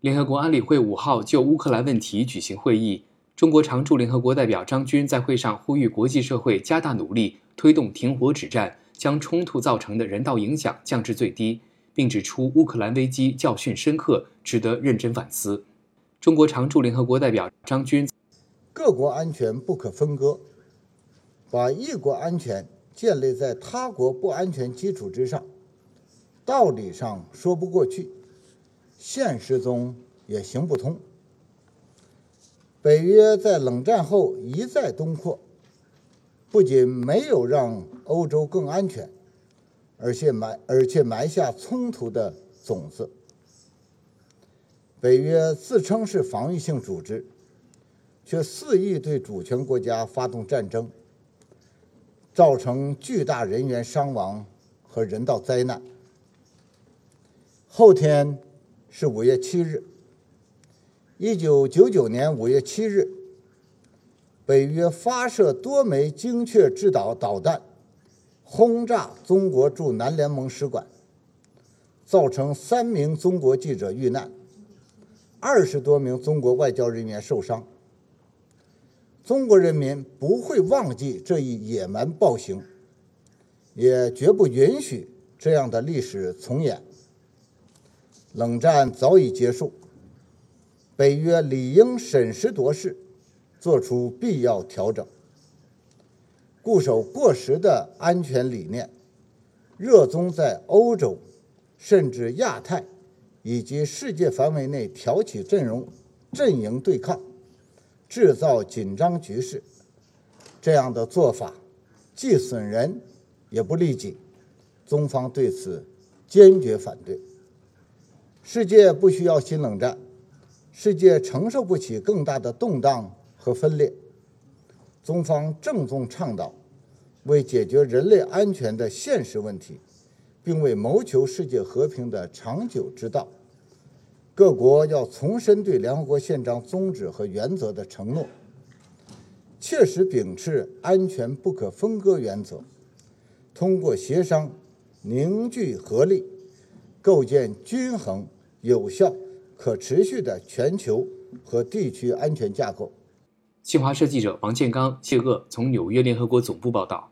联合国安理会五号就乌克兰问题举行会议，中国常驻联合国代表张军在会上呼吁国际社会加大努力，推动停火止战，将冲突造成的人道影响降至最低，并指出乌克兰危机教训深刻，值得认真反思。中国常驻联合国代表张军，各国安全不可分割，把一国安全建立在他国不安全基础之上，道理上说不过去。现实中也行不通。北约在冷战后一再东扩，不仅没有让欧洲更安全，而且埋而且埋下冲突的种子。北约自称是防御性组织，却肆意对主权国家发动战争，造成巨大人员伤亡和人道灾难。后天。是五月七日，一九九九年五月七日，北约发射多枚精确制导导弹，轰炸中国驻南联盟使馆，造成三名中国记者遇难，二十多名中国外交人员受伤。中国人民不会忘记这一野蛮暴行，也绝不允许这样的历史重演。冷战早已结束，北约理应审时度势，做出必要调整，固守过时的安全理念，热衷在欧洲甚至亚太以及世界范围内挑起阵容、阵营对抗，制造紧张局势。这样的做法既损人也不利己，中方对此坚决反对。世界不需要新冷战，世界承受不起更大的动荡和分裂。中方郑重倡导，为解决人类安全的现实问题，并为谋求世界和平的长久之道，各国要重申对联合国宪章宗旨和原则的承诺，切实秉持安全不可分割原则，通过协商凝聚合力，构建均衡。有效、可持续的全球和地区安全架构。新华社记者王建刚、谢鄂从纽约联合国总部报道。